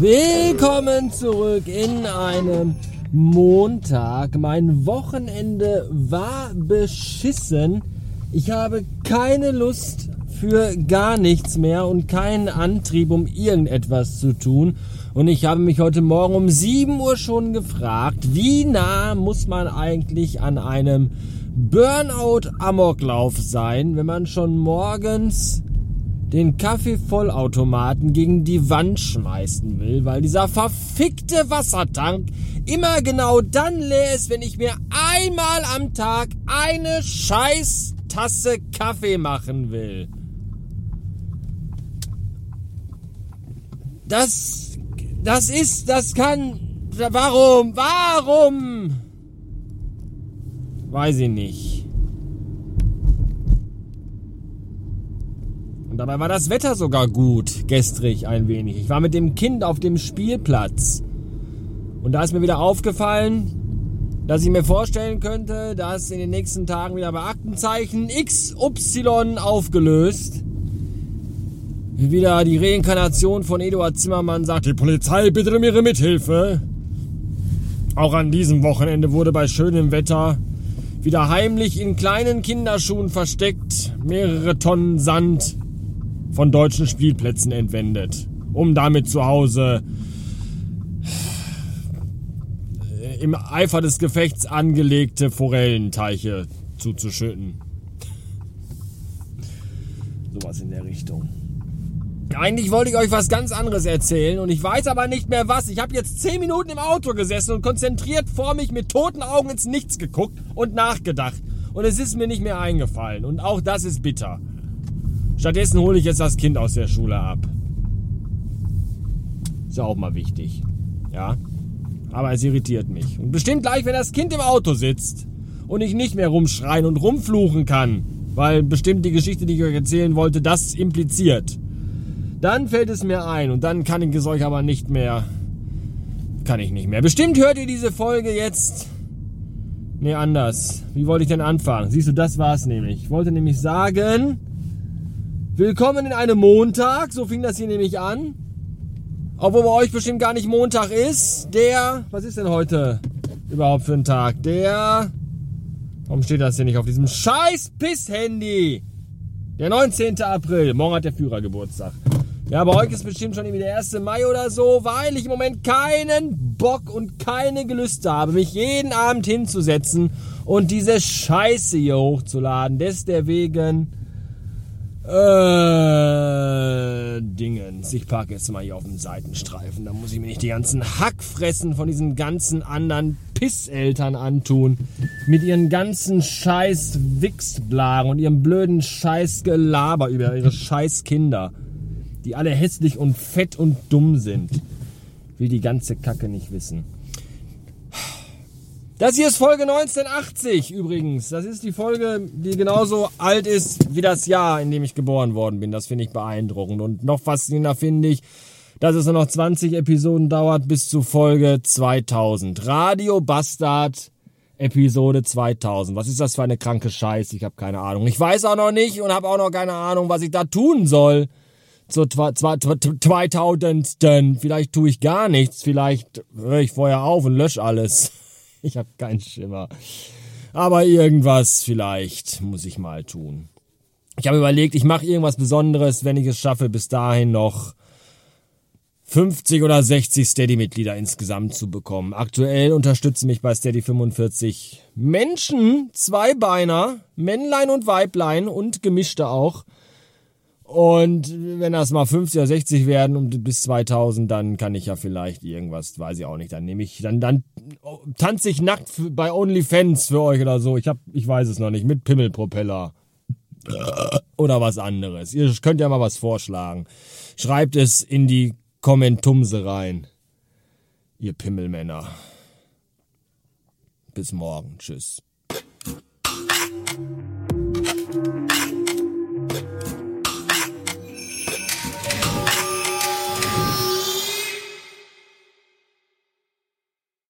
Willkommen zurück in einem Montag. Mein Wochenende war beschissen. Ich habe keine Lust für gar nichts mehr und keinen Antrieb, um irgendetwas zu tun. Und ich habe mich heute Morgen um 7 Uhr schon gefragt, wie nah muss man eigentlich an einem Burnout-Amoklauf sein, wenn man schon morgens den Kaffeevollautomaten gegen die Wand schmeißen will, weil dieser verfickte Wassertank immer genau dann leer ist, wenn ich mir einmal am Tag eine scheiß Tasse Kaffee machen will. Das, das ist, das kann, warum, warum? Weiß ich nicht. Dabei war das Wetter sogar gut, gestrig ein wenig. Ich war mit dem Kind auf dem Spielplatz. Und da ist mir wieder aufgefallen, dass ich mir vorstellen könnte, dass in den nächsten Tagen wieder bei Aktenzeichen XY aufgelöst wieder die Reinkarnation von Eduard Zimmermann sagt, die Polizei bittet um ihre Mithilfe. Auch an diesem Wochenende wurde bei schönem Wetter wieder heimlich in kleinen Kinderschuhen versteckt mehrere Tonnen Sand von deutschen Spielplätzen entwendet, um damit zu Hause äh, im Eifer des Gefechts angelegte Forellenteiche zuzuschütten. Sowas in der Richtung. Eigentlich wollte ich euch was ganz anderes erzählen und ich weiß aber nicht mehr was. Ich habe jetzt 10 Minuten im Auto gesessen und konzentriert vor mich mit toten Augen ins Nichts geguckt und nachgedacht. Und es ist mir nicht mehr eingefallen. Und auch das ist bitter. Stattdessen hole ich jetzt das Kind aus der Schule ab. Ist ja auch mal wichtig. Ja. Aber es irritiert mich. Und bestimmt gleich, wenn das Kind im Auto sitzt und ich nicht mehr rumschreien und rumfluchen kann, weil bestimmt die Geschichte, die ich euch erzählen wollte, das impliziert. Dann fällt es mir ein und dann kann ich es euch aber nicht mehr. Kann ich nicht mehr. Bestimmt hört ihr diese Folge jetzt. Nee, anders. Wie wollte ich denn anfangen? Siehst du, das war's nämlich. Ich wollte nämlich sagen, Willkommen in einem Montag, so fing das hier nämlich an. Obwohl bei euch bestimmt gar nicht Montag ist. Der, was ist denn heute überhaupt für ein Tag? Der, warum steht das hier nicht auf diesem scheiß Piss-Handy? Der 19. April, morgen hat der Führer Geburtstag. Ja, bei euch ist bestimmt schon irgendwie der 1. Mai oder so, weil ich im Moment keinen Bock und keine Gelüste habe, mich jeden Abend hinzusetzen und diese Scheiße hier hochzuladen. Deswegen äh, Dingens. Ich parke jetzt mal hier auf dem Seitenstreifen. Da muss ich mir nicht die ganzen Hackfressen von diesen ganzen anderen Pisseltern antun. Mit ihren ganzen scheiß Wichsblagen und ihrem blöden scheiß Gelaber über ihre scheiß Kinder. Die alle hässlich und fett und dumm sind. Will die ganze Kacke nicht wissen. Das hier ist Folge 1980 übrigens. Das ist die Folge, die genauso alt ist wie das Jahr, in dem ich geboren worden bin. Das finde ich beeindruckend. Und noch faszinierender finde ich, dass es nur noch 20 Episoden dauert bis zu Folge 2000. Radio Bastard Episode 2000. Was ist das für eine kranke Scheiße? Ich habe keine Ahnung. Ich weiß auch noch nicht und habe auch noch keine Ahnung, was ich da tun soll. Zur 2000. Vielleicht tue ich gar nichts. Vielleicht höre ich vorher auf und lösche alles. Ich habe keinen Schimmer. Aber irgendwas vielleicht muss ich mal tun. Ich habe überlegt, ich mache irgendwas Besonderes, wenn ich es schaffe, bis dahin noch 50 oder 60 Steady-Mitglieder insgesamt zu bekommen. Aktuell unterstützen mich bei Steady 45 Menschen, Zweibeiner, Männlein und Weiblein und Gemischte auch. Und wenn das mal 50 oder 60 werden und bis 2000, dann kann ich ja vielleicht irgendwas, weiß ich auch nicht, dann nehme ich, dann, dann tanze ich nackt bei OnlyFans für euch oder so. Ich hab, ich weiß es noch nicht, mit Pimmelpropeller. Oder was anderes. Ihr könnt ja mal was vorschlagen. Schreibt es in die Kommentumse rein. Ihr Pimmelmänner. Bis morgen. Tschüss.